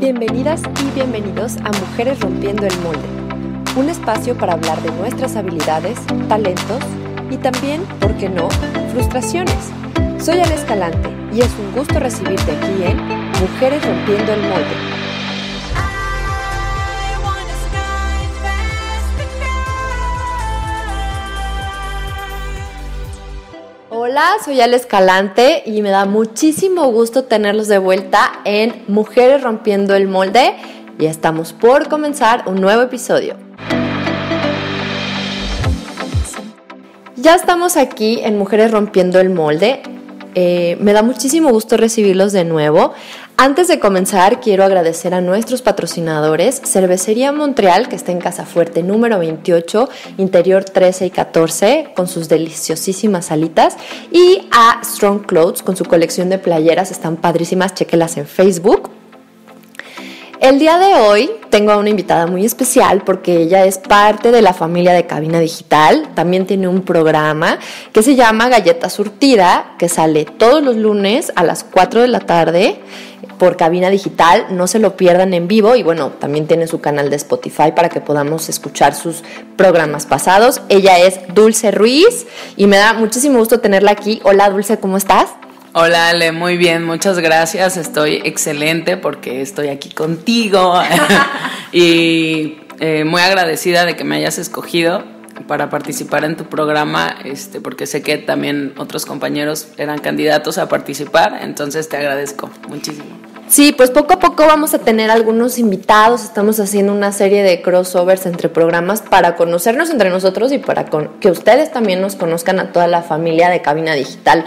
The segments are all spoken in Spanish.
Bienvenidas y bienvenidos a Mujeres Rompiendo el Molde, un espacio para hablar de nuestras habilidades, talentos y también, ¿por qué no?, frustraciones. Soy Ana Escalante y es un gusto recibirte aquí en Mujeres Rompiendo el Molde. Hola, soy Ale Escalante y me da muchísimo gusto tenerlos de vuelta en Mujeres Rompiendo el Molde y estamos por comenzar un nuevo episodio. Ya estamos aquí en Mujeres Rompiendo el Molde. Eh, me da muchísimo gusto recibirlos de nuevo. Antes de comenzar, quiero agradecer a nuestros patrocinadores, Cervecería Montreal, que está en Casa Fuerte número 28, interior 13 y 14, con sus deliciosísimas salitas, y a Strong Clothes, con su colección de playeras, están padrísimas, chequelas en Facebook. El día de hoy tengo a una invitada muy especial porque ella es parte de la familia de Cabina Digital. También tiene un programa que se llama Galleta Surtida, que sale todos los lunes a las 4 de la tarde por Cabina Digital. No se lo pierdan en vivo y bueno, también tiene su canal de Spotify para que podamos escuchar sus programas pasados. Ella es Dulce Ruiz y me da muchísimo gusto tenerla aquí. Hola Dulce, ¿cómo estás? Hola Ale, muy bien, muchas gracias. Estoy excelente porque estoy aquí contigo y eh, muy agradecida de que me hayas escogido para participar en tu programa, este, porque sé que también otros compañeros eran candidatos a participar, entonces te agradezco muchísimo. Sí, pues poco a poco vamos a tener algunos invitados, estamos haciendo una serie de crossovers entre programas para conocernos entre nosotros y para que ustedes también nos conozcan a toda la familia de Cabina Digital.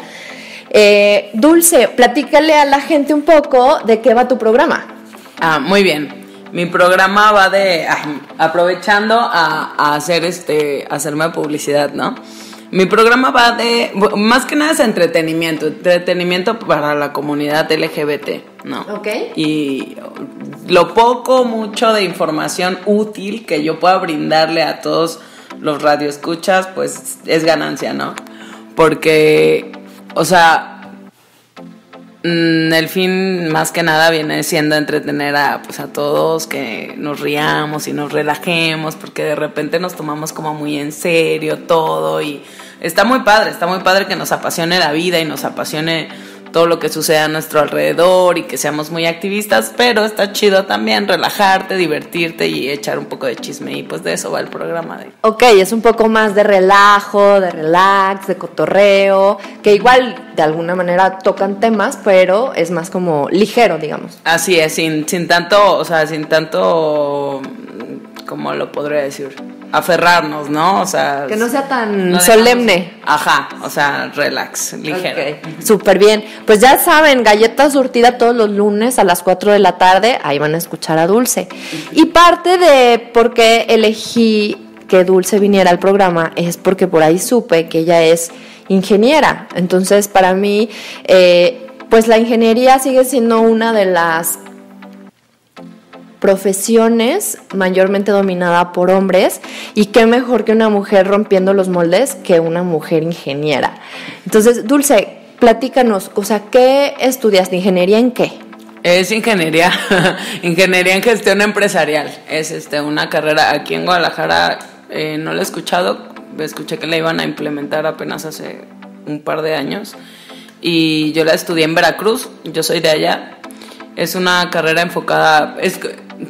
Eh, Dulce, platícale a la gente un poco de qué va tu programa. Ah, muy bien. Mi programa va de aprovechando a, hacer este hacerme publicidad, ¿no? Mi programa va de más que nada es entretenimiento, entretenimiento para la comunidad LGBT, ¿no? Ok. Y lo poco, mucho de información útil que yo pueda brindarle a todos los radioescuchas, pues es ganancia, ¿no? Porque o sea, el fin más que nada viene siendo entretener a, pues, a todos, que nos riamos y nos relajemos, porque de repente nos tomamos como muy en serio todo y está muy padre, está muy padre que nos apasione la vida y nos apasione todo lo que sucede a nuestro alrededor y que seamos muy activistas, pero está chido también relajarte, divertirte y echar un poco de chisme y pues de eso va el programa de... Ok, es un poco más de relajo, de relax, de cotorreo, que igual de alguna manera tocan temas, pero es más como ligero, digamos. Así es, sin, sin tanto, o sea, sin tanto, ¿cómo lo podría decir? aferrarnos, ¿no? O sea, que no sea tan solemne. Ajá, o sea, relax, ligero. Súper bien. Pues ya saben, galleta surtida todos los lunes a las 4 de la tarde, ahí van a escuchar a Dulce. Y parte de por qué elegí que Dulce viniera al programa es porque por ahí supe que ella es ingeniera. Entonces, para mí, eh, pues la ingeniería sigue siendo una de las profesiones mayormente dominada por hombres y qué mejor que una mujer rompiendo los moldes que una mujer ingeniera. Entonces, Dulce, platícanos, o sea, ¿qué estudiaste? ¿Ingeniería en qué? Es ingeniería, ingeniería en gestión empresarial. Es este una carrera aquí en Guadalajara, eh, no la he escuchado, escuché que la iban a implementar apenas hace un par de años y yo la estudié en Veracruz, yo soy de allá. Es una carrera enfocada,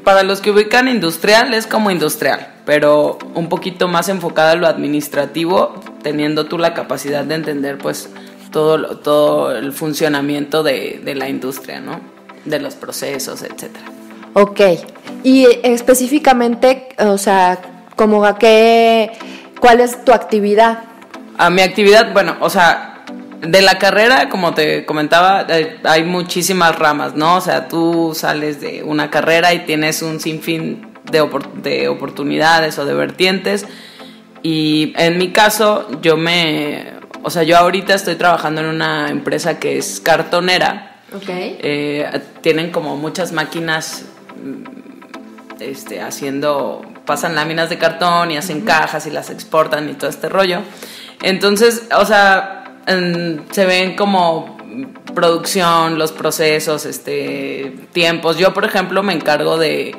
para los que ubican industrial es como industrial, pero un poquito más enfocada a lo administrativo, teniendo tú la capacidad de entender pues todo, todo el funcionamiento de, la industria, ¿no? De los procesos, etcétera. Ok. Y específicamente, o sea, como a qué, ¿cuál es tu actividad? A mi actividad, bueno, o sea, de la carrera, como te comentaba, hay muchísimas ramas, ¿no? O sea, tú sales de una carrera y tienes un sinfín de, de oportunidades o de vertientes. Y en mi caso, yo me. O sea, yo ahorita estoy trabajando en una empresa que es cartonera. Ok. Eh, tienen como muchas máquinas mm, este, haciendo. Pasan láminas de cartón y hacen cajas y las exportan y todo este rollo. Entonces, o sea, se ven como producción, los procesos, este, tiempos. Yo, por ejemplo, me encargo de,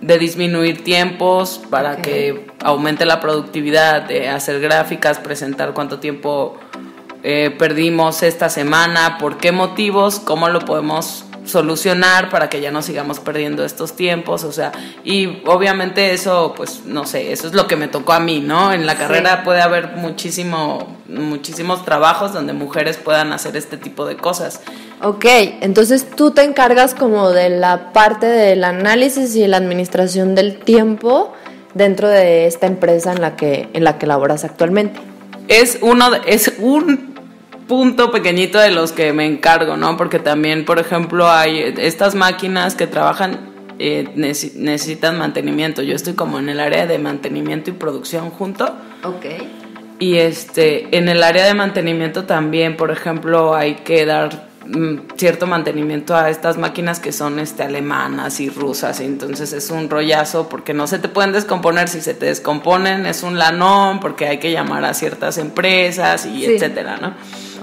de disminuir tiempos para que aumente la productividad, de hacer gráficas, presentar cuánto tiempo eh, perdimos esta semana, por qué motivos, cómo lo podemos solucionar para que ya no sigamos perdiendo estos tiempos, o sea, y obviamente eso, pues, no sé, eso es lo que me tocó a mí, ¿no? En la Sí. carrera puede haber muchísimo, muchísimos trabajos donde mujeres puedan hacer este tipo de cosas. Ok, entonces tú te encargas como de la parte del análisis y la administración del tiempo dentro de esta empresa en la que, en la que laboras actualmente. es uno es un punto pequeñito de los que me encargo, ¿no? Porque también, por ejemplo, hay estas máquinas que trabajan eh, necesitan mantenimiento. Yo estoy como en el área de mantenimiento y producción junto. Ok. Y este, en el área de mantenimiento también, por ejemplo, hay que dar mm, cierto mantenimiento a estas máquinas que son este, alemanas y rusas. y entonces es un rollazo porque no se te pueden descomponer. Si se te descomponen, es un lanón porque hay que llamar a ciertas empresas y Sí. etcétera, ¿no?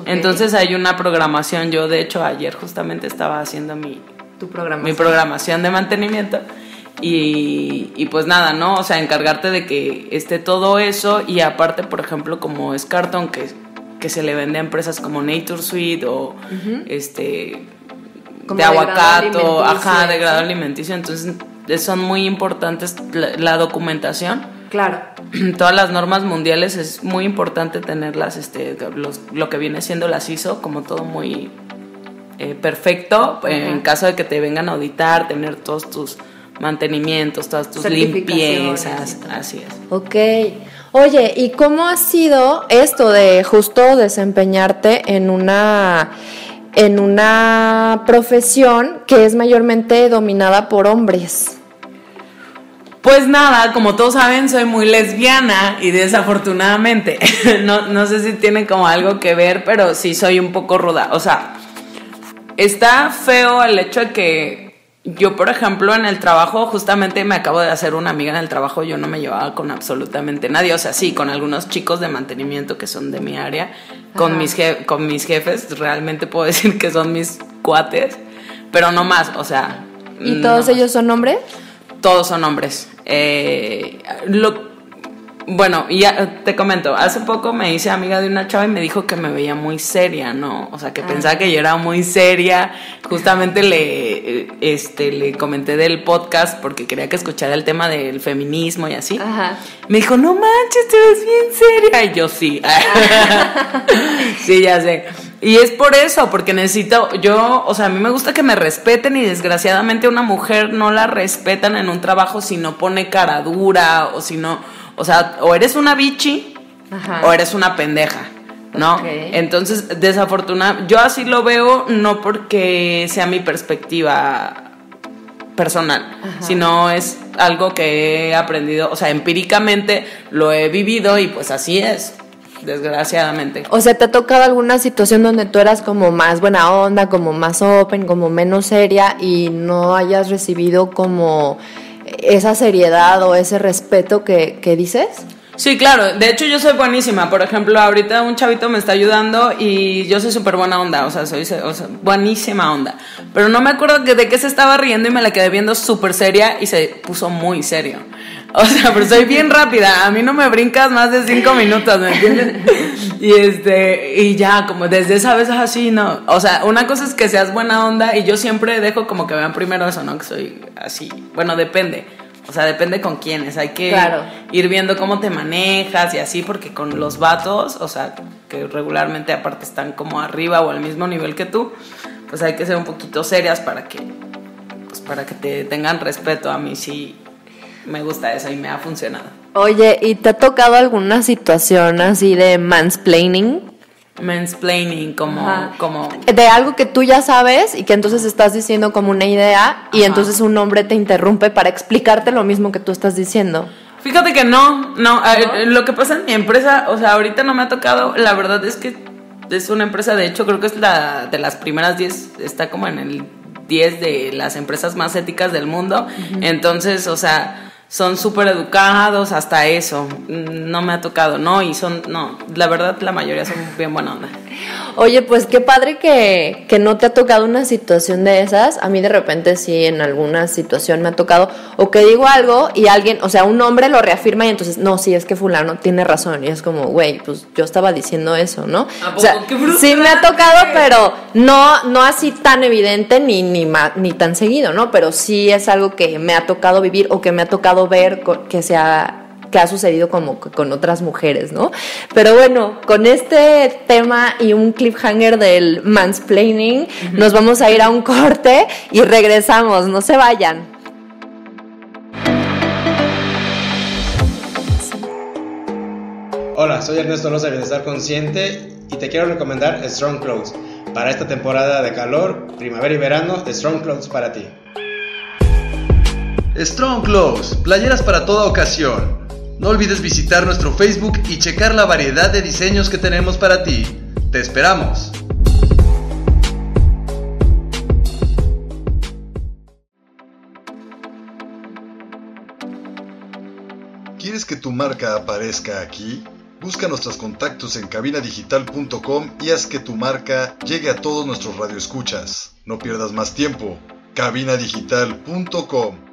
Entonces hay una programación. Yo, de hecho, ayer justamente estaba haciendo mi, Tu programa. mi programación de mantenimiento. Y, y pues nada, ¿no? O sea, encargarte de que esté todo eso y aparte, por ejemplo, como es cartón que, que se le vende a empresas como Nature Sweet o este Como de alimenticio, ajá, de grado alimenticio, entonces son muy importantes la, la documentación. Claro. Todas las normas mundiales es muy importante tenerlas, este, los- lo que viene siendo las ISO, como todo muy eh, perfecto, eh, en caso de que te vengan a auditar, tener todos tus mantenimientos, todas tus limpiezas, así es. Ok. Oye, ¿y cómo ha sido esto de justo desempeñarte en una en una profesión que es mayormente dominada por hombres? Pues nada, como todos saben, soy muy lesbiana y desafortunadamente, no, no sé si tiene como algo que ver, pero sí soy un poco ruda. O sea, está feo el hecho de que yo, por ejemplo, en el trabajo, justamente me acabo de hacer una amiga en el trabajo, yo no me llevaba con absolutamente nadie. O sea, sí, con algunos chicos de mantenimiento que son de mi área, con Ajá. mis, con mis jefes, realmente puedo decir que son mis cuates, pero no más, o sea. ¿Y no todos más. ellos son hombres? Todos son hombres. Eh, lo, bueno, y ya te comento, hace poco me hice amiga de una chava y me dijo que me veía muy seria, ¿no? O sea, que Ah. pensaba que yo era muy seria. Justamente le, eh, este, le comenté del podcast porque quería que escuchara el tema del feminismo y así. Ajá. Me dijo, no manches, te ves bien seria. Y yo sí. sí, ya sé. Y es por eso, porque necesito, yo, o sea, a mí me gusta que me respeten y desgraciadamente a una mujer no la respetan en un trabajo si no pone cara dura o si no, o sea, o eres una bichi Ajá. o eres una pendeja. ¿no? Entonces, desafortunadamente, yo así lo veo no porque sea mi perspectiva personal, sino es algo que he aprendido, o sea, empíricamente lo he vivido y pues así es, desgraciadamente. O sea, ¿te ha tocado alguna situación donde tú eras como más buena onda, como más open, como menos seria y no hayas recibido como esa seriedad o ese respeto que, que dices? Sí, claro. De hecho, yo soy buenísima. Por ejemplo, ahorita un chavito me está ayudando y yo soy súper buena onda. O sea, soy buenísima onda. Pero no me acuerdo de qué se estaba riendo y me la quedé viendo súper seria y se puso muy serio. O sea, pero soy bien rápida. A mí no me brincas más de cinco minutos, ¿me entiendes? Y este, y ya, como desde esa vez así, no. O sea, una cosa es que seas buena onda y yo siempre dejo como que vean primero eso, ¿no? Que soy así. Bueno, depende. O sea, depende con quiénes. Hay que Claro. ir viendo cómo te manejas y así, porque con los vatos, o sea, que regularmente aparte están como arriba o al mismo nivel que tú, pues hay que ser un poquito serias para que, pues para que te tengan respeto. A mí sí me gusta eso y me ha funcionado. Oye, ¿y te ha tocado alguna situación así de mansplaining? Mansplaining, como, Ajá. como De algo que tú ya sabes y que entonces estás diciendo como una idea y entonces un hombre te interrumpe para explicarte lo mismo que tú estás diciendo. Fíjate que no, no, eh, lo que pasa en mi empresa, o sea, ahorita no me ha tocado, la verdad es que es una empresa, de hecho creo que es la de las primeras 10, está como en el 10 de las empresas más éticas del mundo, entonces, o sea, son súper educados, hasta eso, no me ha tocado, no, y son, no, la verdad la mayoría son bien buena onda. Oye, pues qué padre que, que, no te ha tocado una situación de esas. A mí de repente sí, en alguna situación me ha tocado, o que digo algo y alguien, o sea, un hombre lo reafirma y entonces, no, sí, es que fulano tiene razón. Y es como, güey, pues yo estaba diciendo eso, ¿no? O sea, sí me ha tocado, pero no, no así tan evidente ni, ni, ni tan seguido, ¿no? Pero sí es algo que me ha tocado vivir o que me ha tocado ver que se ha que ha sucedido como con otras mujeres, ¿no? Pero bueno, con este tema y un cliffhanger del mansplaining, nos vamos a ir a un corte y regresamos, no se vayan. Hola, soy Ernesto Loza de Bienestar Consciente y te quiero recomendar Strong Clothes. Para esta temporada de calor, primavera y verano, Strong Clothes para ti. Strong Clothes, playeras para toda ocasión no olvides visitar nuestro Facebook y checar la variedad de diseños que tenemos para ti. ¡Te esperamos! ¿Quieres que tu marca aparezca aquí? Busca nuestros contactos en cabinadigital.com y haz que tu marca llegue a todos nuestros radioescuchas. No pierdas más tiempo. cabinadigital.com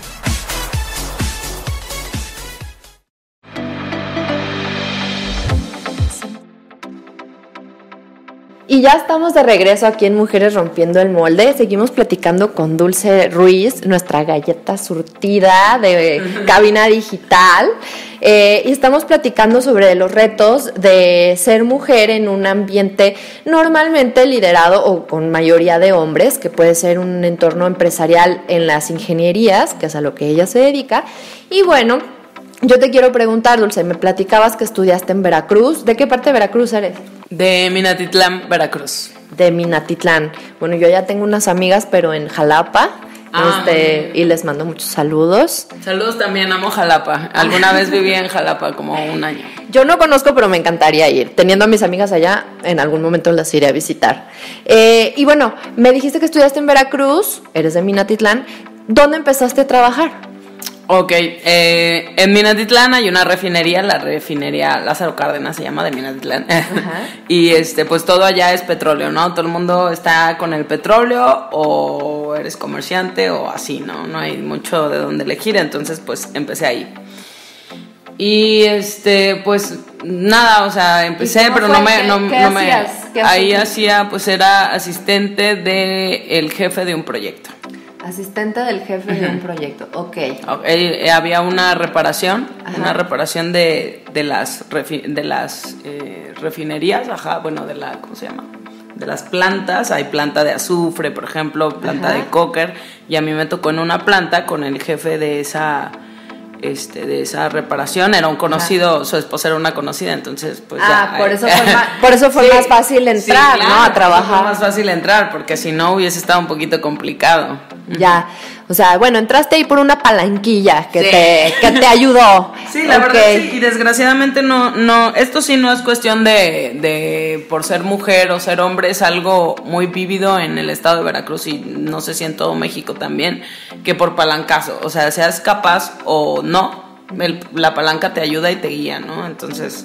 Y ya estamos de regreso aquí en Mujeres Rompiendo el Molde. Seguimos platicando con Dulce Ruiz, nuestra galleta surtida de cabina digital. Eh, y estamos platicando sobre los retos de ser mujer en un ambiente normalmente liderado o con mayoría de hombres, que puede ser un entorno empresarial en las ingenierías, que es a lo que ella se dedica. Y bueno, yo te quiero preguntar, Dulce, me platicabas que estudiaste en Veracruz. ¿De qué parte de Veracruz eres? De Minatitlán, Veracruz. De Minatitlán. Bueno, yo ya tengo unas amigas, pero en Jalapa. Ah, este, y les mando muchos saludos. Saludos también, amo Jalapa. Alguna vez viví en Jalapa como un año. Yo no conozco, pero me encantaría ir. Teniendo a mis amigas allá, en algún momento las iré a visitar. Eh, y bueno, me dijiste que estudiaste en Veracruz, eres de Minatitlán. ¿Dónde empezaste a trabajar? Ok, eh, en Minatitlán hay una refinería, la refinería Lázaro Cárdenas se llama de Minatitlán. y este, pues todo allá es petróleo, ¿no? Todo el mundo está con el petróleo o eres comerciante o así, ¿no? No hay mucho de dónde elegir, entonces pues empecé ahí. Y este, pues nada, o sea, empecé, pero no me, no, me ahí hacía, pues era asistente de el jefe de un proyecto. Asistente del jefe de un proyecto, ok. Eh, había una reparación, una reparación de, de las, de las eh, refinerías, ajá, bueno, de la, ¿cómo se llama? De las plantas, hay planta de azufre, por ejemplo, planta de cocker, y a mí me tocó en una planta con el jefe de esa este, de esa reparación. Era un conocido, su esposa era una conocida, entonces pues ah, Por eso fue, más, por eso fue más fácil entrar, ¿no? A trabajar. Fue más fácil entrar, porque si no hubiese estado un poquito complicado. Ya, o sea, bueno, entraste ahí por una palanquilla que, te, que te ayudó. Sí, la verdad sí, y desgraciadamente no, no, esto sí no es cuestión de, de, por ser mujer o ser hombre, es algo muy vívido en el estado de Veracruz y no sé si en todo México también, que por palancazo, o sea, seas capaz o no, la palanca te ayuda y te guía, ¿no? Entonces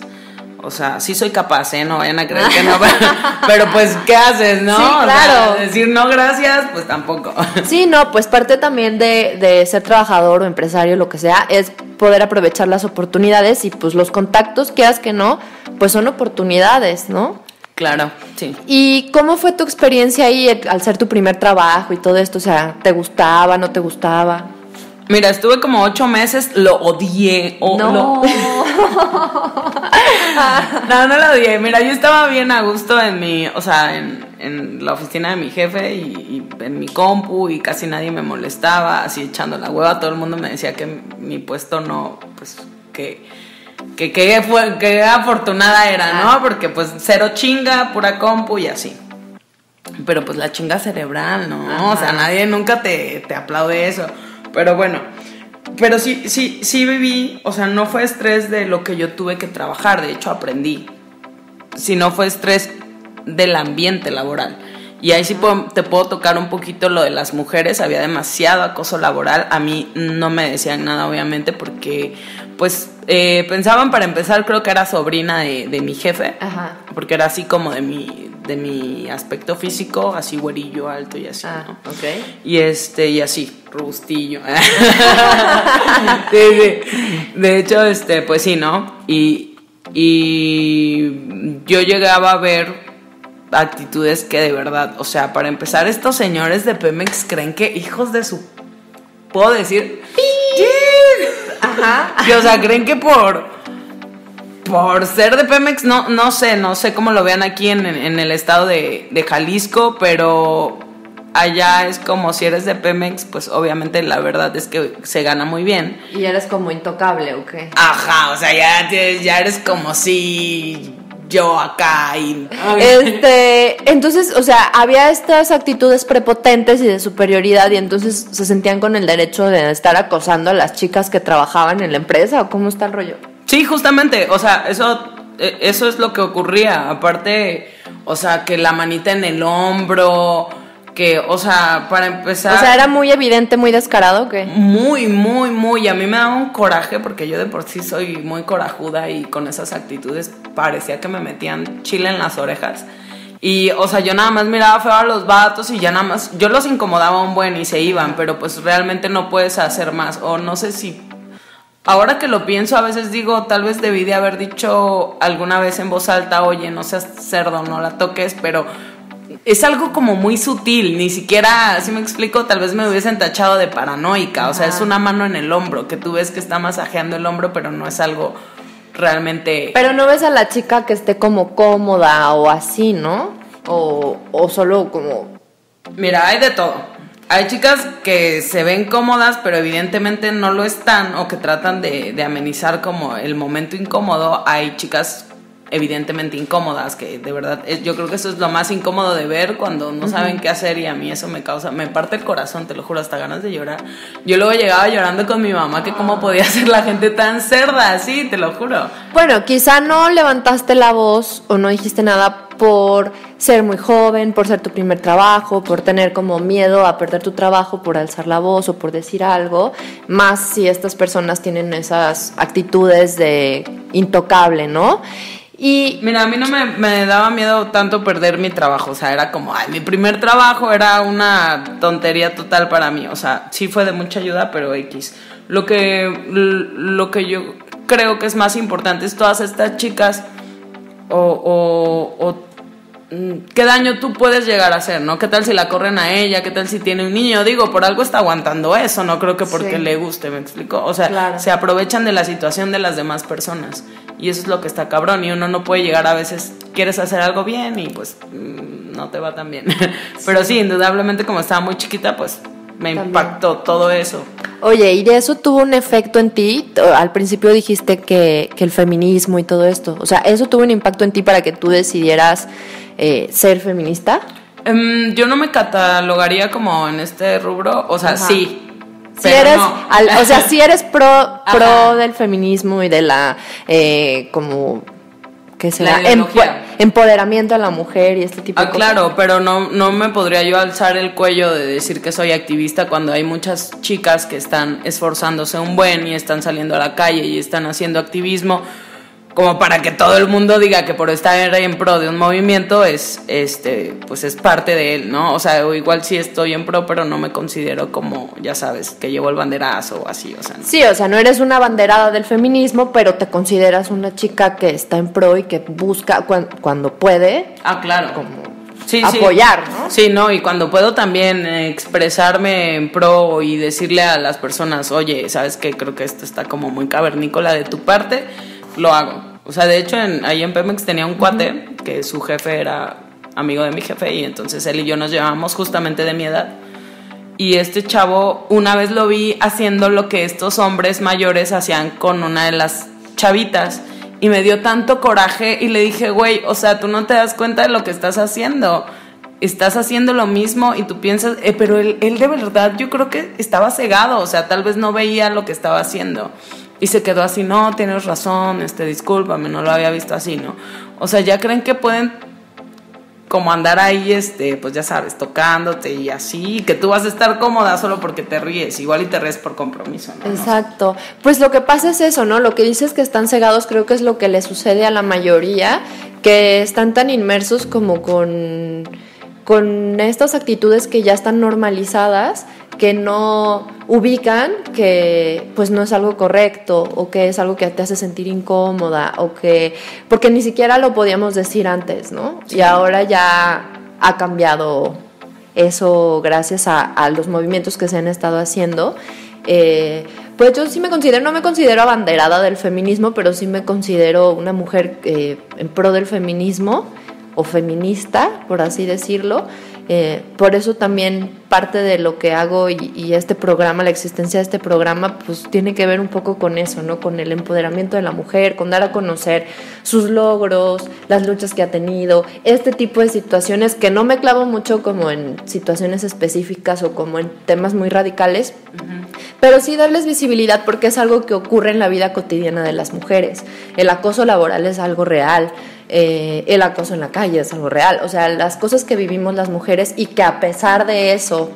o sea, sí soy capaz, ¿eh? No vayan a creer que no. Pero, pues, ¿qué haces, no? claro. decir no gracias, pues tampoco. Sí, no, pues parte también de, de ser trabajador o empresario, lo que sea, es poder aprovechar las oportunidades y pues los contactos, quieras que no, pues son oportunidades, ¿no? Claro, sí. ¿Y cómo fue tu experiencia ahí al ser tu primer trabajo y todo esto? O sea, ¿te gustaba, no te gustaba? Mira, estuve como ocho meses, lo odié. no. no, no lo odié. Mira, yo estaba bien a gusto en mi, o sea, en, en la oficina de mi jefe y, en mi compu y casi nadie me molestaba, así echando la hueva. Todo el mundo me decía que mi puesto no, pues, que, que, que, fue, que afortunada era, ¿no? Porque pues cero chinga, pura compu y así. Pero pues la chinga cerebral, ¿no? O sea, nadie nunca te, te aplaude eso. Pero bueno, pero sí, sí, sí viví, o sea, no fue estrés de lo que yo tuve que trabajar, de hecho aprendí. sino fue estrés del ambiente laboral. Y ahí sí puedo- te puedo tocar un poquito lo de las mujeres, había demasiado acoso laboral, a mí no me decían nada obviamente porque pues eh, pensaban para empezar creo que era sobrina de, de mi jefe, Ajá. Porque era así como de mi, de mi aspecto físico, así güerillo, alto y así, Ah, ¿no? ok. Y este, y así, robustillo. Sí, sí. De hecho, este, pues sí, ¿no? Y, y yo llegaba a ver actitudes que de verdad, o sea, para empezar, estos señores de Pemex creen que hijos de su. ¿Puedo decir? Ajá. Que, o sea, creen que por. Por ser de Pemex, no, no sé, no sé cómo lo vean aquí en, en el estado de, de Jalisco, pero allá es como si eres de Pemex, pues obviamente la verdad es que se gana muy bien. Y eres como intocable, ¿o qué? Ajá, o sea, ya, tienes- ya eres como si yo acá y... Este, entonces, o sea, había estas actitudes prepotentes y de superioridad y entonces se sentían con el derecho de estar acosando a las chicas que trabajaban en la empresa o cómo está el rollo. Sí, justamente, o sea, eso, eh, eso es lo que ocurría. Aparte, o sea, que la manita en el hombro, que, o sea, para empezar... O sea, era muy evidente, muy descarado que Muy, muy, muy. A mí me daba un coraje porque yo de por sí soy muy corajuda y con esas actitudes parecía que me metían chile en las orejas. Y, o sea, yo nada más miraba feo a los vatos y ya nada más, yo los incomodaba un buen y se iban, pero pues realmente no puedes hacer más. O no sé si, ahora que lo pienso, a veces digo, tal vez debí de haber dicho alguna vez en voz alta, oye, no seas cerdo, no la toques, pero es algo como muy sutil, ni siquiera, si me explico, tal vez me hubiesen tachado de paranoica, o sea, es una mano en el hombro, que tú ves que está masajeando el hombro, pero no es algo realmente... Pero no ves a la chica que esté como cómoda o así, ¿no? O, o solo como... Mira, hay de todo. Hay chicas que se ven cómodas, pero evidentemente no lo están, o que tratan de, de amenizar como el momento incómodo. Hay chicas evidentemente incómodas, que de verdad, es- yo creo que eso es lo más incómodo de ver cuando no saben qué hacer y a mí eso me causa, me parte el corazón, te lo juro, hasta ganas de llorar. Yo luego llegaba llorando con mi mamá que cómo podía ser la gente tan cerda, así, te lo juro. Bueno, quizá no levantaste la voz o no dijiste nada por ser muy joven, por ser tu primer trabajo, por tener como miedo a perder tu trabajo, por alzar la voz o por decir algo, más si estas personas tienen esas actitudes de intocable, ¿no? Y Mira, a mí no me, daba miedo tanto perder mi trabajo, o sea, era como, ay, mi primer trabajo era una tontería total para mí, o sea, sí fue de mucha ayuda, pero X. Lo que, lo que yo creo que es más importante es todas estas chicas o, o, o, mm, qué daño tú puedes llegar a hacer, ¿no? ¿Qué tal si la corren a ella? ¿Qué tal si tiene un niño? Digo, por algo está aguantando eso, no creo que porque Sí. le guste, ¿me explico? O sea, Claro. se aprovechan de la situación de las demás personas. Y eso es lo que está cabrón. Y uno no puede llegar a veces, quieres hacer algo bien y pues mm, no te va tan bien. Pero sí, indudablemente como estaba muy chiquita, pues me También. impactó todo eso. Oye, ¿y de eso tuvo un efecto en ti? Al principio dijiste que, que el feminismo y todo esto. O sea, ¿eso tuvo un impacto en ti para que tú decidieras eh, ser feminista? Em, yo no me catalogaría como en este rubro, o sea, Ajá. sí. Si eres, no. al- o sea, si eres pro, pro Ajá. del feminismo y de la, eh, como, ¿qué será? Ideología. empoderamiento a la mujer y este tipo de Ah, cosas. claro, pero no, no me podría yo alzar el cuello de decir que soy activista cuando hay muchas chicas que están esforzándose un buen y están saliendo a la calle y están haciendo activismo como para que todo el mundo diga que por estar en pro de un movimiento es este pues es parte de él, ¿no? O sea, igual sí estoy en pro, pero no me considero como, ya sabes, que llevo el banderazo o así, o sea, no. Sí, o sea, no eres una banderada del feminismo, pero te consideras una chica que está en pro y que busca cuan- cuando puede Ah, claro. como Sí, sí. apoyar, ¿no? Sí, no, y cuando puedo también eh, expresarme en pro y decirle a las personas, oye, ¿sabes qué? Creo que esto está como muy cavernícola de tu parte, lo hago. O sea, de hecho, en, ahí en Pemex tenía un cuate que su jefe era amigo de mi jefe y entonces él y yo nos llevábamos justamente de mi edad. Y este chavo, una vez lo vi haciendo lo que estos hombres mayores hacían con una de las chavitas. Y me dio tanto coraje y le dije, güey, o sea, tú no te das cuenta de lo que estás haciendo. Estás haciendo lo mismo y tú piensas, eh, pero él, él de verdad yo creo que estaba cegado, o sea, tal vez no veía lo que estaba haciendo. Y se quedó así, no, tienes razón, este, discúlpame, no lo había visto así, ¿no? O sea, ya creen que pueden como andar ahí, este, pues ya sabes, tocándote y así, que tú vas a estar cómoda solo porque te ríes, igual y te ríes por compromiso, ¿no? Exacto. Pues lo que pasa es eso, ¿no? Lo que dices que están cegados creo que es lo que le sucede a la mayoría, que están tan inmersos como con, con estas actitudes que ya están normalizadas que no ubican que pues no es algo correcto o que es algo que te hace sentir incómoda o que porque ni siquiera lo podíamos decir antes, ¿no? Y ahora ya ha cambiado eso gracias a, los movimientos que se han estado haciendo. Eh, pues yo sí me considero, no me considero abanderada del feminismo, pero sí me considero una mujer eh, en pro del feminismo o feminista, por así decirlo. Eh, por eso también parte de lo que hago y, este programa, la existencia de este programa, pues tiene que ver un poco con eso, ¿no? Con el empoderamiento de la mujer, con dar a conocer sus logros, las luchas que ha tenido, este tipo de situaciones que no me clavo mucho como en situaciones específicas o como en temas muy radicales, pero sí darles visibilidad porque es algo que ocurre en la vida cotidiana de las mujeres. El acoso laboral es algo real. Eh, el acoso en la calle es algo real. O sea, las cosas que vivimos las mujeres y que a pesar de eso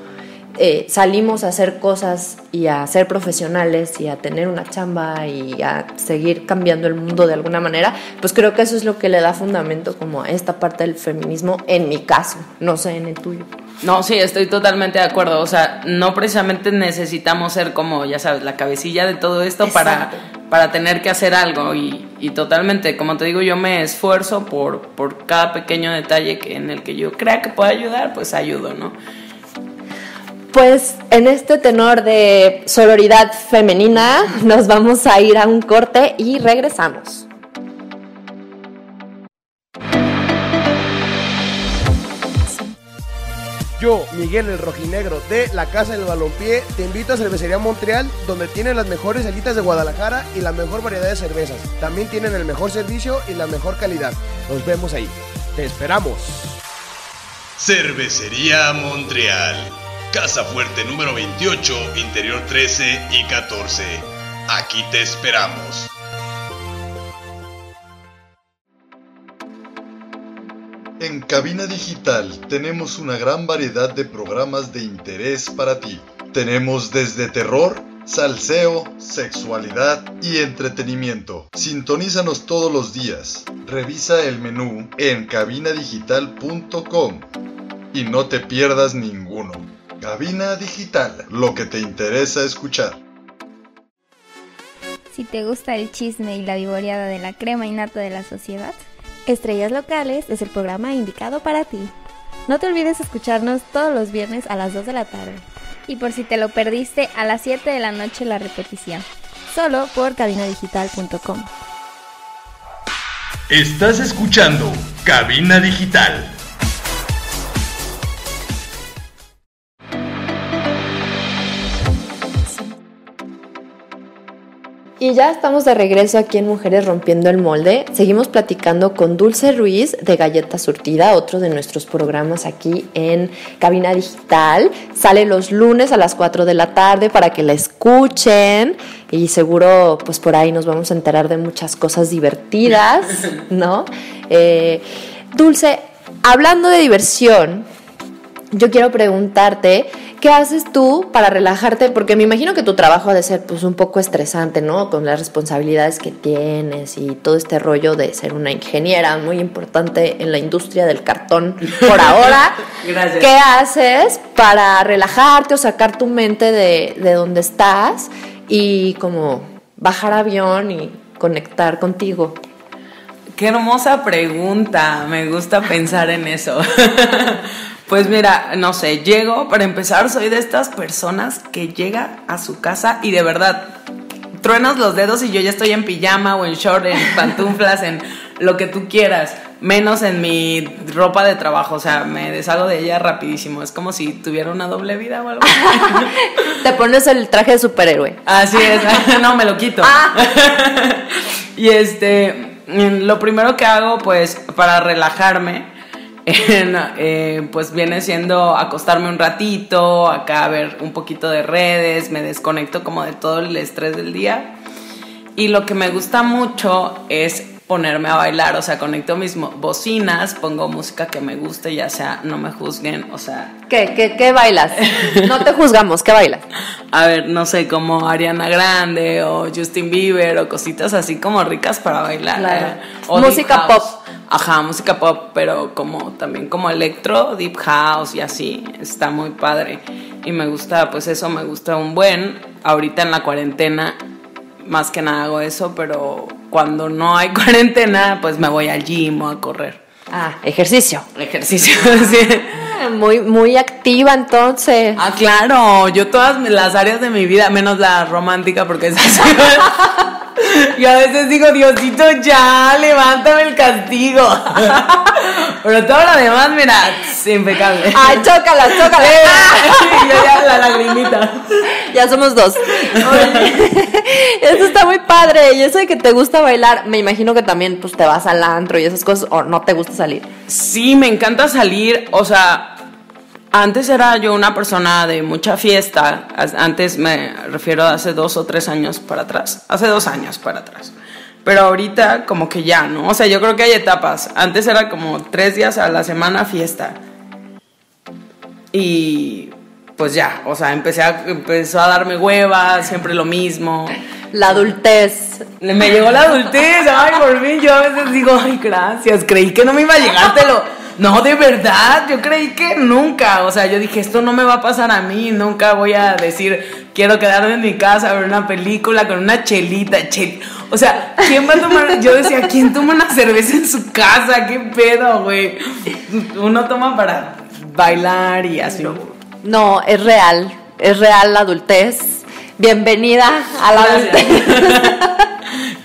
eh, salimos a hacer cosas y a ser profesionales y a tener una chamba y a seguir cambiando el mundo de alguna manera, pues creo que eso es lo que le da fundamento como a esta parte del feminismo en mi caso, no sé en el tuyo. No, sí, estoy totalmente de acuerdo. O sea, no precisamente necesitamos ser como, ya sabes, la cabecilla de todo esto para, para tener que hacer algo. Y, y, totalmente, como te digo, yo me esfuerzo por, por cada pequeño detalle que, en el que yo crea que pueda ayudar, pues ayudo, ¿no? Pues en este tenor de sororidad femenina nos vamos a ir a un corte y regresamos. Yo, Miguel el Rojinegro de la Casa del Balompié, te invito a Cervecería Montreal, donde tienen las mejores salitas de Guadalajara y la mejor variedad de cervezas. También tienen el mejor servicio y la mejor calidad. Nos vemos ahí. Te esperamos. Cervecería Montreal. Casa Fuerte número 28, Interior 13 y 14. Aquí te esperamos. En Cabina Digital tenemos una gran variedad de programas de interés para ti. Tenemos desde terror, salseo, sexualidad y entretenimiento. Sintonízanos todos los días. Revisa el menú en cabinadigital.com y no te pierdas ninguno. Cabina Digital, lo que te interesa escuchar. Si te gusta el chisme y la vivoreada de la crema innata de la sociedad, Estrellas Locales es el programa indicado para ti. No te olvides escucharnos todos los viernes a las 2 de la tarde. Y por si te lo perdiste, a las 7 de la noche la repetición. Solo por cabinadigital.com. Estás escuchando Cabina Digital Y ya estamos de regreso aquí en Mujeres Rompiendo el Molde. Seguimos platicando con Dulce Ruiz de Galleta Surtida, otro de nuestros programas aquí en Cabina Digital. Sale los lunes a las 4 de la tarde para que la escuchen y seguro pues por ahí nos vamos a enterar de muchas cosas divertidas, ¿no? Eh, Dulce, hablando de diversión, yo quiero preguntarte ¿Qué haces tú para relajarte? Porque me imagino que tu trabajo ha de ser pues un poco estresante, ¿no? Con las responsabilidades que tienes y todo este rollo de ser una ingeniera muy importante en la industria del cartón por ahora. Gracias. ¿Qué haces para relajarte o sacar tu mente de, de donde estás y como bajar avión y conectar contigo? Qué hermosa pregunta, me gusta pensar en eso. Pues mira, no sé, llego, para empezar, soy de estas personas que llega a su casa y de verdad truenas los dedos y yo ya estoy en pijama o en short, en pantuflas, en lo que tú quieras, menos en mi ropa de trabajo, o sea, me deshago de ella rapidísimo, es como si tuviera una doble vida o algo. Te pones el traje de superhéroe. Así es, no, me lo quito. Ah. y este, lo primero que hago, pues, para relajarme, eh, pues viene siendo acostarme un ratito, acá a ver un poquito de redes, me desconecto como de todo el estrés del día. Y lo que me gusta mucho es ponerme a bailar, o sea, conecto mis bocinas, pongo música que me guste, ya sea, no me juzguen, o sea, ¿Qué, qué, qué bailas? No te juzgamos, ¿qué bailas? a ver, no sé, como Ariana Grande o Justin Bieber o cositas así como ricas para bailar. Claro. eh. O Música pop. Ajá, música pop, pero como también como electro, deep house y así, está muy padre. Y me gusta, pues eso me gusta un buen. Ahorita en la cuarentena, más que nada hago eso, pero cuando no hay cuarentena, pues me voy al gym o a correr. Ah, ejercicio. Ejercicio, sí. Ah, Muy, muy activa entonces. Ah, claro, yo todas las áreas de mi vida, menos la romántica, porque es Y a veces digo, Diosito, ya, levántame el castigo. Pero todo lo demás, mira, es impecable. Ay, chócala, chócala. Y yo ya la lagrimita. Ya somos dos. Eso está muy padre. Y eso de que te gusta bailar, me imagino que también pues te vas al antro y esas cosas, o no te gusta salir. Sí, me encanta salir, o sea, antes era yo una persona de mucha fiesta, antes me refiero a hace dos o tres años para atrás, hace dos años para atrás. Pero ahorita como que ya, ¿no? O sea, yo creo que hay etapas. Antes era como tres días a la semana fiesta. Y pues ya, o sea, empecé a, empezó a darme hueva, siempre lo mismo. La adultez. Me llegó la adultez, ay, por fin. Yo a veces digo, ay, gracias. Creí que no me iba a llegar, te lo. No, de verdad, yo creí que nunca. O sea, yo dije, esto no me va a pasar a mí. Nunca voy a decir, quiero quedarme en mi casa a ver una película con una chelita. Chel o sea, ¿quién va a tomar? Yo decía, ¿quién toma una cerveza en su casa? ¿Qué pedo, güey? Uno toma para bailar y así. No, es real. Es real la adultez. Bienvenida a la adultez.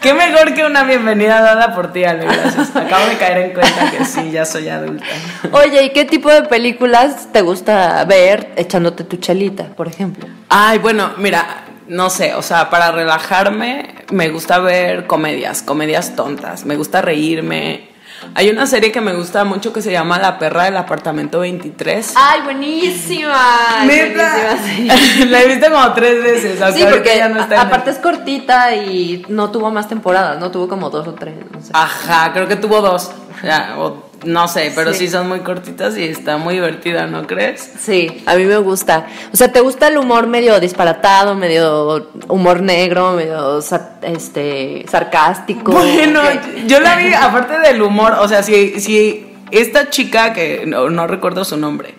Qué mejor que una bienvenida dada por ti, Ale, gracias. Acabo de caer en cuenta que sí, ya soy adulta. Oye, ¿y qué tipo de películas te gusta ver echándote tu chelita, por ejemplo? Ay, bueno, mira, no sé, o sea, para relajarme me gusta ver comedias, comedias tontas, me gusta reírme. Hay una serie que me gusta mucho que se llama La perra del apartamento 23. ¡Ay, buenísima! Neta, sí. la he visto como tres veces. aunque Sí, porque ya no está aparte es cortita y no tuvo más temporadas, no tuvo como dos o tres. No sé. Ajá, creo que tuvo dos. Ya, o no sé, pero Sí. sí. son muy cortitas y está muy divertida, ¿no crees? Sí, a mí me gusta. O sea, ¿te gusta el humor medio disparatado, medio humor negro, medio sa- este sarcástico? Bueno, yo la vi, aparte del humor, o sea, si, si esta chica, que no, no recuerdo su nombre,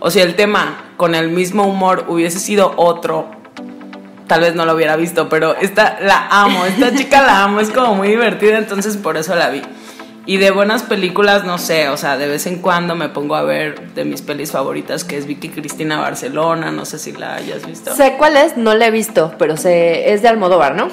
o sea, el tema con el mismo humor hubiese sido otro, tal vez no lo hubiera visto, pero esta la amo, esta chica la amo, es como muy divertida, entonces por eso la vi. Y de buenas películas, no sé, o sea, de vez en cuando me pongo a ver de mis pelis favoritas, que es Vicky Cristina Barcelona, no sé si la hayas visto. Sé cuál es, no la he visto, pero sé, es de Almodóvar, ¿no?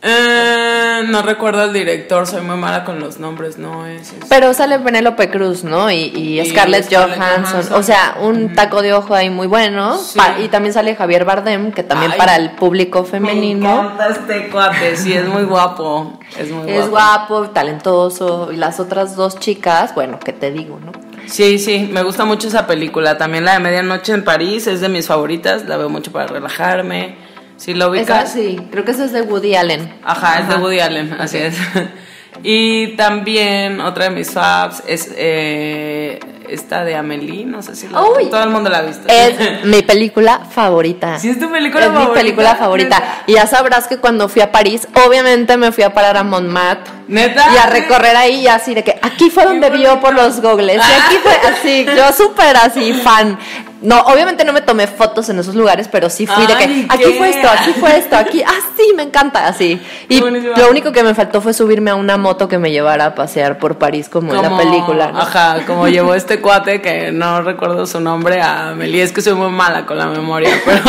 Eh, no recuerdo el director, soy muy mala con los nombres, no es. es- Pero sale Penélope Cruz, ¿no? Y, y Y Scarlett, Scarlett Johansson. Johansson. O sea, un taco de ojo ahí muy bueno. Sí. Y también sale Javier Bardem, que también Ay. para el público Me femenino encanta este cuate, sí, es muy guapo. Es muy es guapo. guapo, talentoso. Y las otras dos chicas, bueno, ¿qué te digo, no? Sí, sí, me gusta mucho esa película. También la de Medianoche en París es de mis favoritas. La veo mucho para relajarme. ¿Sí lo Esa, ubicas? sí, creo que esa es de Woody Allen. Ajá, es de Woody Allen, así es. Y también otra de mis faves es eh, esta de Amelie, no sé si la, Uy. todo el mundo la ha visto. Es mi película favorita. Sí, es tu película Es mi favorita, película favorita. neta. Y ya sabrás que cuando fui a París, obviamente me fui a parar a Montmartre. ¿Neta? Y a recorrer ahí y así de que aquí fue donde vio por los gogles. Y aquí fue así, yo súper así fan. No, obviamente no me tomé fotos en esos lugares, pero sí fui de que aquí ¿qué? fue esto, aquí fue esto, aquí, ah, sí, me encanta, así. Y lo único que me faltó fue subirme a una moto que me llevara a pasear por París como, en la película. ¿no? Ajá, como llevó este cuate que no recuerdo su nombre a Amelie, es que soy muy mala con la memoria, pero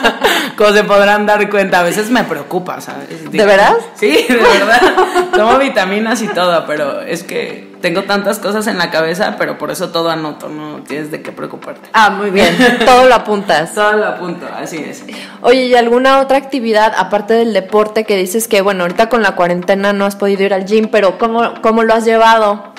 como se podrán dar cuenta, a veces me preocupa, ¿sabes? ¿De veras? Sí, de verdad. Tomo vitaminas y todo, pero es que tengo tantas cosas en la cabeza, pero por eso todo anoto, no tienes de qué preocuparte. Ah, muy bien, todo lo apuntas. Todo lo apunto, así es. Oye, ¿y alguna otra actividad aparte del deporte que dices que, bueno, ahorita con la cuarentena no has podido ir al gym, pero ¿cómo, cómo lo has llevado?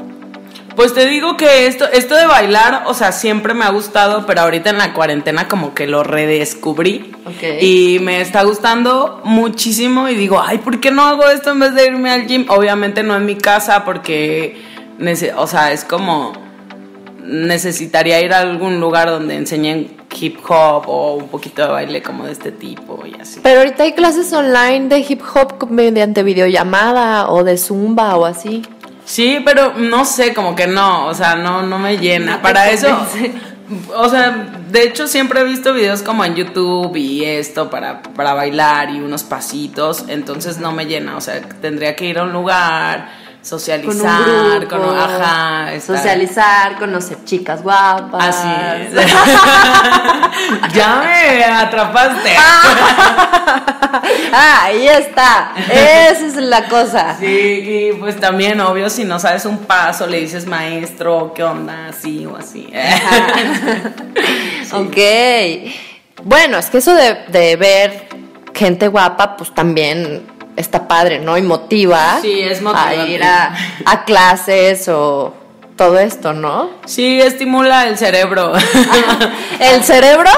Pues te digo que esto, esto de bailar, o sea, siempre me ha gustado, pero ahorita en la cuarentena como que lo redescubrí. Ok. Y me está gustando muchísimo y digo, ay, ¿por qué no hago esto en vez de irme al gym? Obviamente no en mi casa porque, o sea, es como, necesitaría ir a algún lugar donde enseñen hip hop o un poquito de baile como de este tipo y así. Pero ahorita hay clases online de hip hop mediante videollamada o de zumba o así. Sí, pero no sé, como que no, o sea, no, no me llena. No Para eso, o sea, de hecho siempre he visto videos como en YouTube y esto para, para bailar y unos pasitos, entonces no me llena, o sea, tendría que ir a un lugar, socializar, Con un grupo, con- ajá, socializar, conocer chicas guapas. Así es. ya me atrapaste. ah, ahí está. Esa es la cosa. Sí, y pues también, obvio, si no sabes un paso, le dices maestro, ¿qué onda? Así o así. Ok. Bueno, es que eso de, de ver gente guapa, pues también está padre, ¿no? Y motiva. Sí, es A ir a, a clases o todo esto, ¿no? Sí, estimula el cerebro. ¿El cerebro?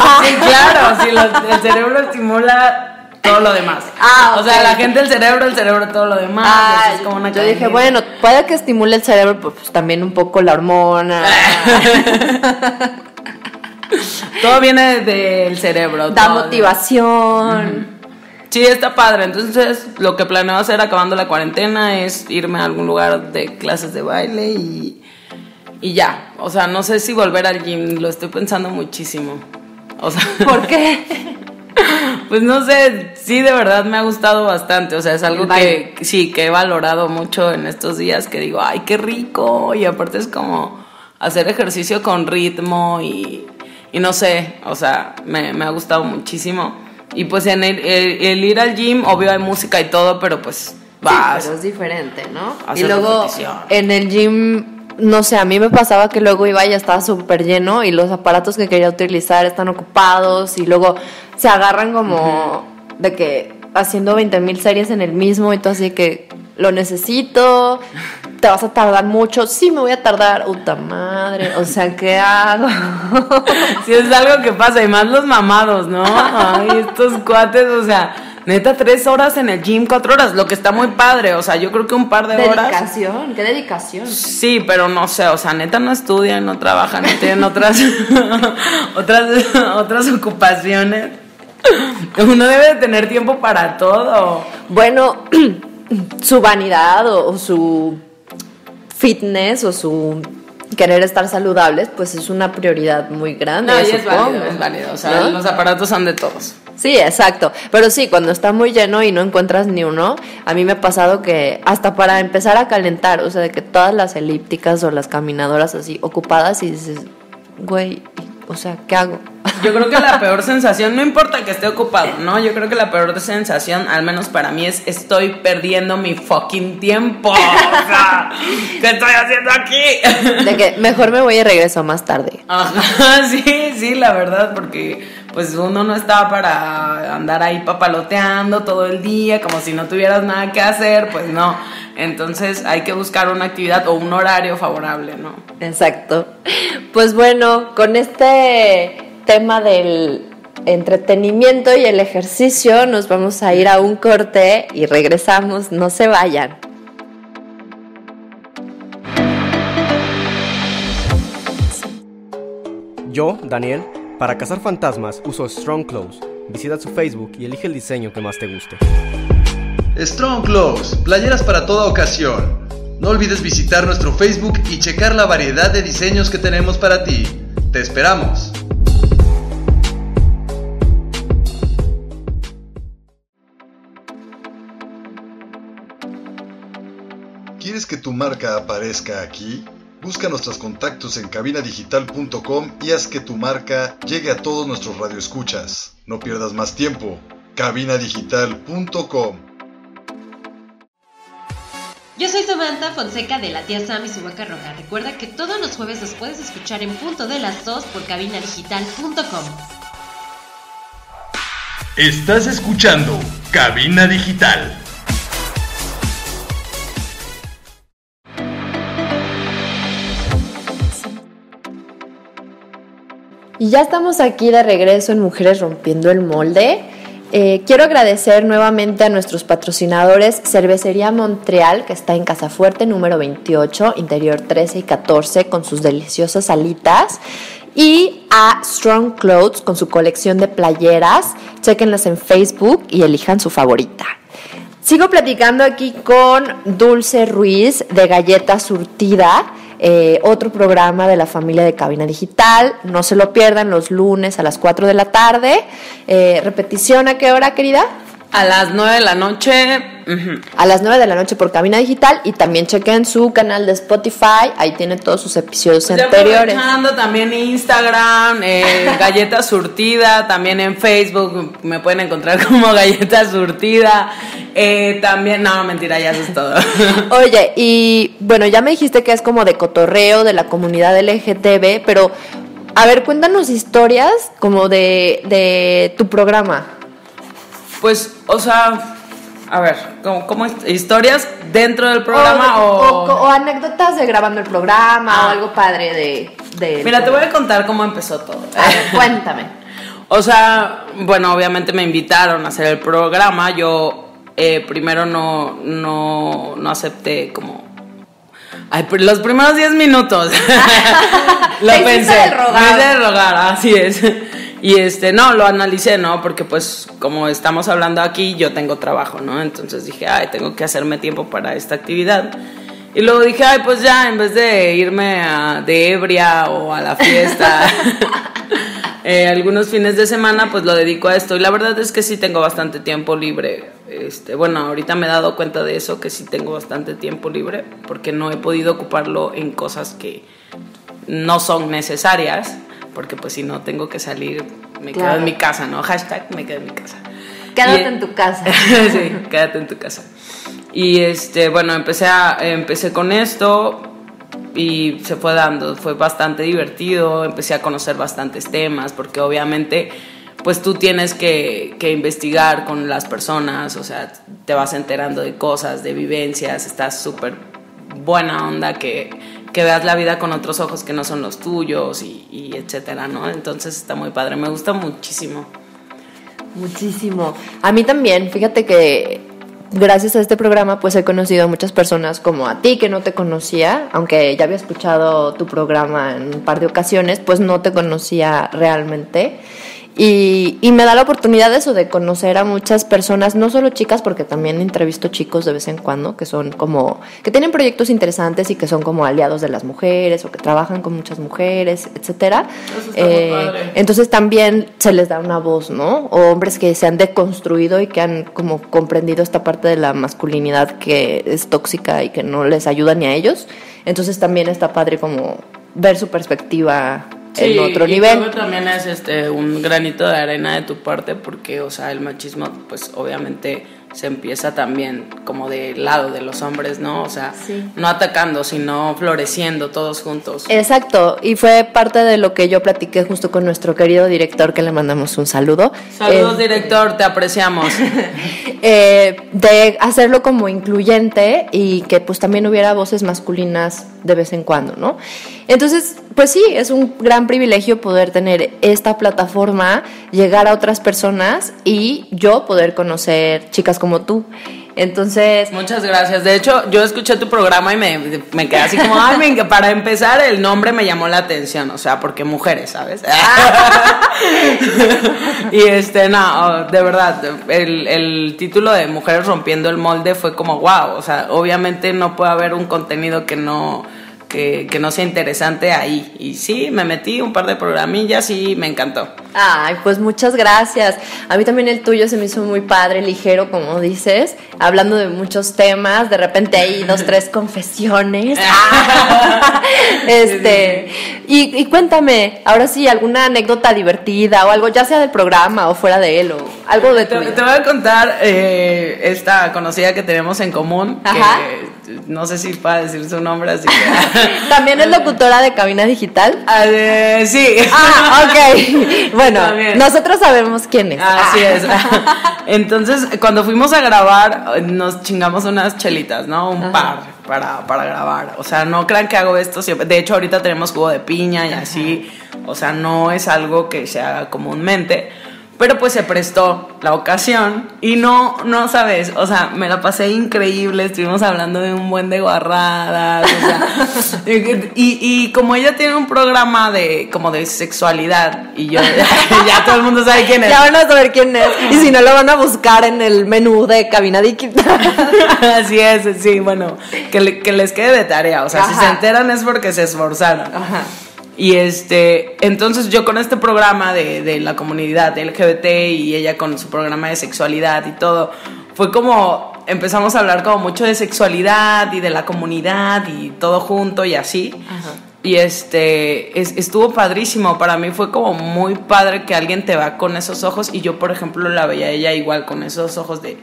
Ah. Sí, claro, sí, lo- el cerebro estimula todo lo demás. Ah, O sea, la gente, el cerebro, el cerebro, todo lo demás. Ah, es como una yo dije, bueno, puede que estimule el cerebro, pues, pues, también un poco la hormona. Todo viene del cerebro. da todo. motivación. Sí, está padre. Entonces, lo que planeo hacer acabando la cuarentena es irme a algún lugar de clases de baile y, y ya. O sea, no sé si volver al gym, lo estoy pensando muchísimo. O sea, ¿Por qué? Pues no sé, sí, de verdad me ha gustado bastante. O sea, es algo que sí, que he valorado mucho en estos días, que digo, ay, qué rico. Y aparte es como hacer ejercicio con ritmo y, y no sé, o sea, me, me ha gustado muchísimo. Y pues en el, el- el ir al gym, obvio hay música y todo, pero pues vas. Sí, pero es diferente, ¿no? Y luego repetición. en el gym, no sé, a mí me pasaba que luego iba y ya estaba súper lleno y los aparatos que quería utilizar están ocupados y luego se agarran como de que haciendo 20 mil series en el mismo y todo así que lo necesito, te vas a tardar mucho, sí me voy a tardar, puta madre, o sea, ¿qué hago? Sí, es algo que pasa, y más los mamados, ¿no? Ay, estos cuates, o sea, neta, tres horas en el gym, cuatro horas, lo que está muy padre, o sea, yo creo que un par de horas. dedicación, qué dedicación. Sí, pero no sé, o sea, neta no estudian, no trabajan, no tienen otras, otras, otras ocupaciones. Uno debe de tener tiempo para todo. Bueno, su vanidad o, o su fitness o su querer estar saludables, pues es una prioridad muy grande. No, y es supongo, válido, es válido. O sea, ¿no? los aparatos son de todos. Sí, exacto. Pero sí, cuando está muy lleno y no encuentras ni uno, a mí me ha pasado que hasta para empezar a calentar, o sea, de que todas las elípticas o las caminadoras así ocupadas y dices, güey, o sea, ¿qué hago? Yo creo que la peor sensación, no importa que esté ocupado, ¿no? Yo creo que la peor sensación, al menos para mí, es estoy perdiendo mi fucking tiempo. O sea, ¿qué estoy haciendo aquí? De que mejor me voy y regreso más tarde. Ajá, sí, sí, la verdad, porque pues uno no está para andar ahí papaloteando todo el día, como si no tuvieras nada que hacer, pues no. Entonces hay que buscar una actividad o un horario favorable, ¿no? Exacto. Pues bueno, con este tema del entretenimiento y el ejercicio nos vamos a ir a un corte y regresamos, no se vayan. Yo, Daniel, para cazar fantasmas uso Strong Clothes. Visita su Facebook y elige el diseño que más te guste. Strong Clothes, playeras para toda ocasión. No olvides visitar nuestro Facebook y checar la variedad de diseños que tenemos para ti. Te esperamos. ¿Quieres que tu marca aparezca aquí? Busca nuestros contactos en cabinadigital.com y haz que tu marca llegue a todos nuestros radioescuchas. No pierdas más tiempo. cabinadigital.com Yo soy Samantha Fonseca de la tía Sam y su vaca roja. Recuerda que todos los jueves los puedes escuchar en punto de las 2 por cabinadigital.com. Estás escuchando Cabina Digital. Y ya estamos aquí de regreso en Mujeres Rompiendo el Molde. Eh, quiero agradecer nuevamente a nuestros patrocinadores Cervecería Montreal, que está en Casa Fuerte número 28, interior 13 y 14, con sus deliciosas alitas. Y a Strong Clothes con su colección de playeras. Chequenlas en Facebook y elijan su favorita. Sigo platicando aquí con Dulce Ruiz de Galleta Surtida. Eh, otro programa de la familia de Cabina Digital. No se lo pierdan los lunes a las 4 de la tarde. Eh, repetición, ¿a qué hora, querida? A las 9 de la noche. A las 9 de la noche por Cabina Digital y también chequen su canal de Spotify, ahí tiene todos sus episodios anteriores. también Instagram, eh, Galleta Surtida, también en Facebook me pueden encontrar como Galleta Surtida. Eh, también, no, mentira, ya eso es todo. Oye, y bueno, ya me dijiste que es como de cotorreo de la comunidad LGTB, pero a ver, cuéntanos historias como de, de tu programa. Pues, o sea, a ver, ¿cómo, historias dentro del programa o, o...? o- o anécdotas de grabando el programa Ah. o algo padre de... de Mira, te voy a contar cómo empezó todo. A ver, cuéntame. O sea, bueno, obviamente me invitaron a hacer el programa. Yo eh, primero no, no, no acepté como. Ay, los primeros 10 minutos. lo pensé. del rogar. Me hice rogar, así es. Y este, no, lo analicé, ¿no? Porque pues como estamos hablando aquí, yo tengo trabajo, ¿no? Entonces dije, ay, tengo que hacerme tiempo para esta actividad. Y luego dije, ay, pues ya, en vez de irme a- de ebria o a la fiesta, eh, algunos fines de semana, pues lo dedico a esto. Y la verdad es que sí tengo bastante tiempo libre. Este, bueno, ahorita me he dado cuenta de eso, que sí tengo bastante tiempo libre, porque no he podido ocuparlo en cosas que no son necesarias, porque pues si no tengo que salir, me quedo en mi casa, ¿no? Hashtag me quedo en mi casa. Quédate Y- en tu casa. sí, quédate en tu casa. Y este, bueno, empecé, a, empecé con esto y se fue dando, fue bastante divertido, empecé a conocer bastantes temas, porque obviamente pues tú tienes que, que investigar con las personas, o sea, te vas enterando de cosas, de vivencias, estás súper buena onda que, que veas la vida con otros ojos que no son los tuyos y, etcétera, ¿no? Entonces está muy padre, me gusta muchísimo. Muchísimo. A mí también, fíjate que gracias a este programa pues he conocido a muchas personas como a ti que no te conocía, aunque ya había escuchado tu programa en un par de ocasiones, pues no te conocía realmente. Y, y me da la oportunidad de eso, de conocer a muchas personas, no solo chicas, porque también entrevisto chicos de vez en cuando, que son como, que tienen proyectos interesantes y que son como aliados de las mujeres o que trabajan con muchas mujeres, etcétera. Padre. Entonces también se les da una voz, ¿no? O hombres que se han deconstruido y que han como comprendido esta parte de la masculinidad que es tóxica y que no les ayuda ni a ellos. Entonces también está padre como ver su perspectiva en otro y nivel. creo que también es este un granito de arena de tu parte porque, o sea, el machismo pues obviamente se empieza también como del lado de los hombres, ¿no? O sea, Sí. no atacando, sino floreciendo todos juntos. Exacto, y fue parte de lo que yo platiqué justo con nuestro querido director, que le mandamos un saludo. Saludos, Eh, director, te apreciamos. eh, de hacerlo como incluyente y que pues también hubiera voces masculinas de vez en cuando, ¿no? Entonces, pues sí, es un gran privilegio poder tener esta plataforma, llegar a otras personas y yo poder conocer chicas como tú. Entonces, Muchas gracias. De hecho, yo escuché tu programa y me, me quedé así como, ay, para empezar, el nombre me llamó la atención, o sea, porque mujeres, ¿sabes? y este, no, de verdad, el, el título de Mujeres rompiendo el molde fue como, wow, o sea, obviamente no puede haber un contenido que no, que, que no sea interesante ahí. Y sí, me metí un par de programillas y me encantó. Ay, pues muchas gracias. A mí también el tuyo se me hizo muy padre, ligero, como dices, hablando de muchos temas, de repente hay dos, tres confesiones. este, y, y cuéntame, ahora sí, alguna anécdota divertida o algo, ya sea del programa o fuera de él, o algo de tu Te, te voy a contar eh, esta conocida que tenemos en común, Ajá. que no sé si pueda decir su nombre, así que... También es locutora de cabina digital. Ah, sí. Ah, ok. Bueno, También. nosotros sabemos quién es. Así Ah. es. Entonces, cuando fuimos a grabar, nos chingamos unas chelitas, ¿no? Un par para, para grabar. O sea, no crean que hago esto siempre. De hecho, ahorita tenemos jugo de piña y así. o sea, no es algo que se haga comúnmente. Pero pues se prestó la ocasión y no, no sabes, o sea, me la pasé increíble, estuvimos hablando de un buen de guarradas, o sea, y, y, como ella tiene un programa de como de sexualidad y yo ya todo el mundo sabe quién es. Ya van a saber quién es y si no lo van a buscar en el menú de cabina digital. Así es, sí, bueno, que, que les quede de tarea, o sea, si se enteran es porque se esforzaron. Ajá. Y este, entonces yo con este programa de, de la comunidad LGBT y ella con su programa de sexualidad y todo, fue como empezamos a hablar como mucho de sexualidad y de la comunidad y todo junto y así. Y este, estuvo padrísimo. Para mí fue como muy padre que alguien te va con esos ojos y yo, por ejemplo, la veía ella igual con esos ojos de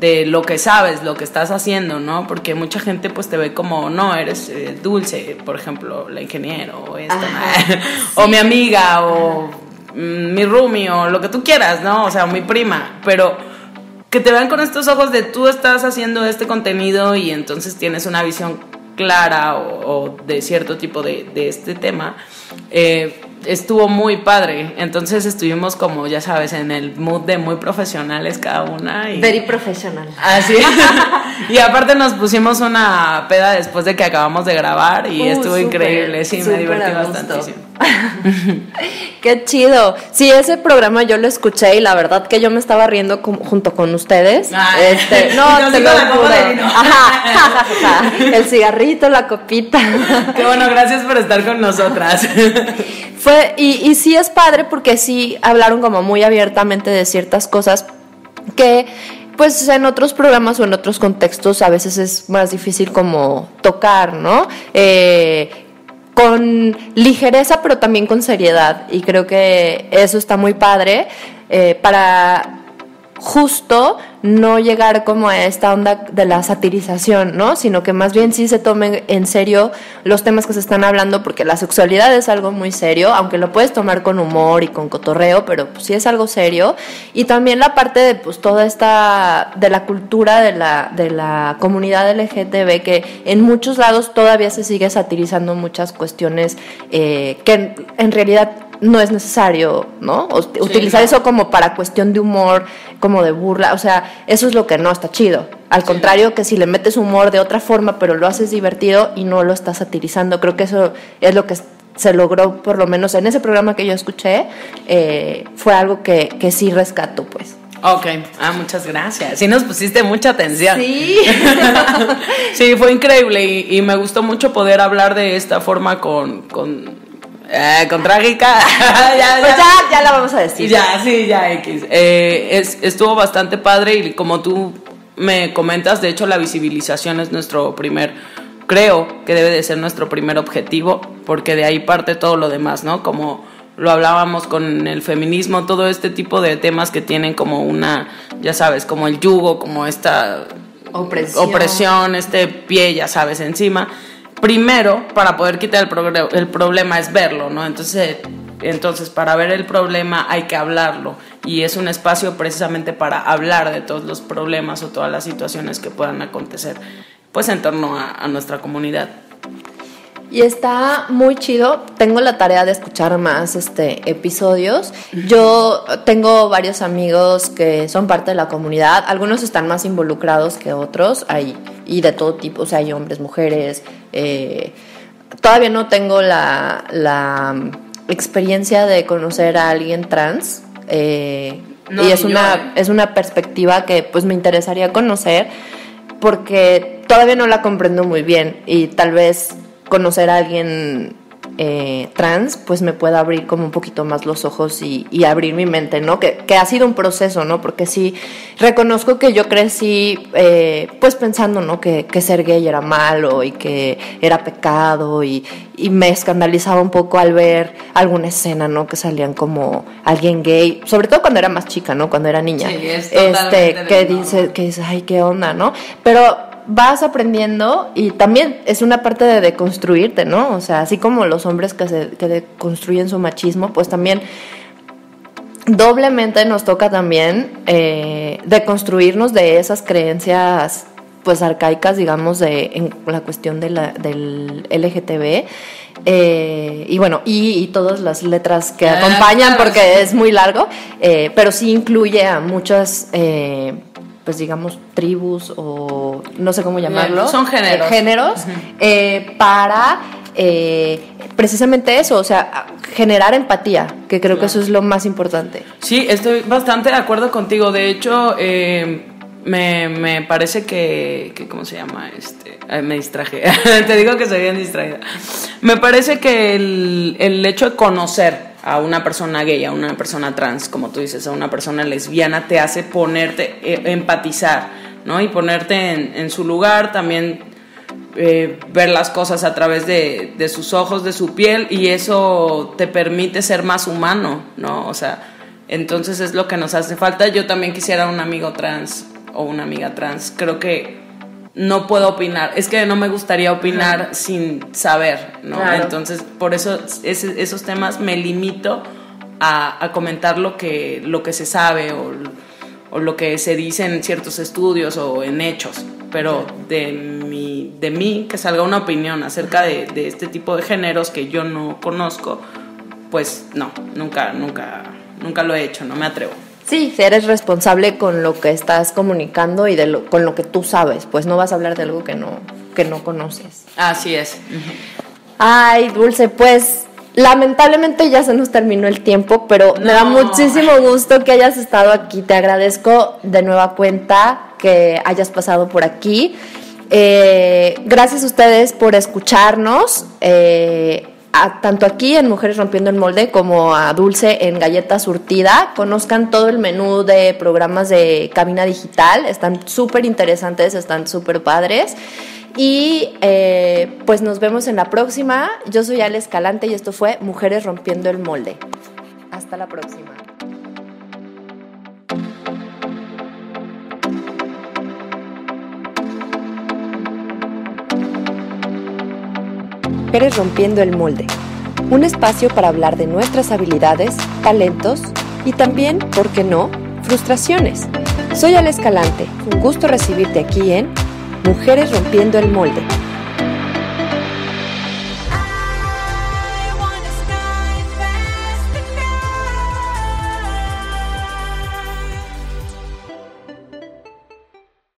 de lo que sabes, lo que estás haciendo, ¿no? Porque mucha gente pues te ve como, no, eres eh, dulce, por ejemplo, la ingeniero, o esta, o mi amiga, o mm, mi roomie, o lo que tú quieras, ¿no? O sea, mi prima, pero que te vean con estos ojos de tú estás haciendo este contenido y entonces tienes una visión clara o, de cierto tipo de, de este tema. Eh, estuvo muy padre. Entonces estuvimos como, ya sabes, en el mood de muy profesionales cada una. Y... Very profesional. Así. y aparte nos pusimos una peda después de que acabamos de grabar y uh, estuvo increíble. Sí, me divertí bastante. Qué chido. Sí, ese programa yo lo escuché y la verdad que yo me estaba riendo junto con ustedes. este, no, te lo Ajá, El cigarrito, la copita. Qué bueno, gracias por estar con nosotras. Fue, y, y sí es padre porque sí hablaron como muy abiertamente de ciertas cosas que pues en otros programas o en otros contextos a veces es más difícil como tocar, ¿no? Eh, con ligereza pero también con seriedad. Y creo que eso está muy padre eh, para justo no llegar como a esta onda de la satirización, ¿no? Sino que más bien sí se tomen en serio los temas que se están hablando, porque la sexualidad es algo muy serio, aunque lo puedes tomar con humor y con cotorreo, pero pues, sí es algo serio. Y también la parte de pues toda esta, de la cultura de la, de la comunidad LGTB, que en muchos lados todavía se sigue satirizando muchas cuestiones eh, que en realidad no es necesario, ¿no? utilizar eso como para cuestión de humor, como de burla, o sea, eso es lo que no está chido. Al contrario, que si le metes humor de otra forma, pero lo haces divertido y no lo estás satirizando, creo que eso es lo que se logró, por lo menos en ese programa que yo escuché, eh, fue algo que, que sí rescato, pues. Ok, ah, muchas gracias. Sí nos pusiste mucha atención. Sí. sí, fue increíble y, y, me gustó mucho poder hablar de esta forma con, con eh, con trágica. ya, pues ya, ya, la vamos a decir. Ya, sí, ya, X. Eh, es, estuvo bastante padre y como tú me comentas, de hecho la visibilización es nuestro primer, creo que debe de ser nuestro primer objetivo, porque de ahí parte todo lo demás, ¿no? Como lo hablábamos con el feminismo, todo este tipo de temas que tienen como una, ya sabes, como el yugo, como esta opresión, opresión este pie, ya sabes, encima primero, para poder quitar el, el problema es verlo, ¿no? Entonces, entonces, para ver el problema hay que hablarlo y es un espacio precisamente para hablar de todos los problemas o todas las situaciones que puedan acontecer, pues en torno a nuestra comunidad. Y está muy chido. Tengo la tarea de escuchar más este, episodios. Yo tengo varios amigos que son parte de la comunidad. Algunos están más involucrados que otros. Hay, y de todo tipo. O sea, hay hombres, mujeres. Eh, todavía no tengo la, la, experiencia de conocer a alguien trans. Eh, y es una, ¿eh? es una perspectiva que pues me interesaría conocer porque todavía no la comprendo muy bien y tal vez conocer a alguien eh, trans, pues me pueda abrir como un poquito más los ojos y, abrir mi mente, ¿no? Que, ha sido un proceso, ¿no? Porque sí, reconozco que yo crecí, eh, pues pensando, ¿no? Que, ser gay era malo y que era pecado y, me escandalizaba un poco al ver alguna escena, ¿no? Que salían como alguien gay, sobre todo cuando era más chica, ¿no? Cuando era niña. Sí, es este, que dice, que dice, ay, qué onda, ¿no? Pero vas aprendiendo y también es una parte de deconstruirte, ¿no? O sea, así como los hombres que, se, que deconstruyen su machismo, pues también doblemente nos toca también eh, deconstruirnos de esas creencias pues arcaicas, digamos, de, en la cuestión de la, del LGTB Eh, y bueno, y, y todas las letras que Ah, acompañan porque es muy largo, eh, pero sí incluye a muchas, pues digamos, tribus o no sé cómo llamarlo. son géneros. eh, géneros eh, para eh, precisamente eso, o sea, generar empatía, que creo que eso es lo más importante. Sí, estoy bastante de acuerdo contigo. De hecho, eh, me, me parece que, que- ¿Cómo se llama? Este, ay, me distraje. Te digo que soy bien distraída. Me parece que el, el hecho de conocer a una persona gay, a una persona trans, como tú dices, a una persona lesbiana, te hace ponerte, eh, empatizar, ¿no? Y ponerte en, su lugar, también eh, ver las cosas a través de, de sus ojos, de su piel, y eso te permite ser más humano, ¿no? O sea, entonces es lo que nos hace falta. Yo también quisiera un amigo trans o una amiga trans. Creo que no puedo opinar. Es que no me gustaría opinar sin saber, ¿no? Claro. Entonces, por eso ese- esos temas me limito a, a comentar lo que, lo que se sabe o, o lo que se dice en ciertos estudios o en hechos. Pero de mi, de mí, que salga una opinión acerca de, de este tipo de géneros que yo no conozco, pues no, nunca, nunca, nunca lo he hecho, no me atrevo. Sí, eres responsable con lo que estás comunicando y de lo, con lo que tú sabes, pues no vas a hablar de algo que no, que no conoces. Así es. Ay, Dulce, pues lamentablemente ya se nos terminó el tiempo, pero me da muchísimo gusto que hayas estado aquí. Te agradezco de nueva cuenta que hayas pasado por aquí. Eh, gracias a ustedes por escucharnos. eh, tanto aquí en Mujeres Rompiendo el Molde como a Dulce en Galleta Surtida. Conozcan todo el menú de programas de cabina digital. Están súper interesantes, están súper padres. Y eh, pues nos vemos en la próxima. Yo soy Ale Escalante y esto fue Mujeres Rompiendo el Molde. Hasta la próxima. Mujeres Rompiendo el Molde. Un espacio para hablar de nuestras habilidades, talentos y también, ¿por qué no?, frustraciones. Soy Ale Escalante. Un gusto recibirte aquí en Mujeres Rompiendo el Molde.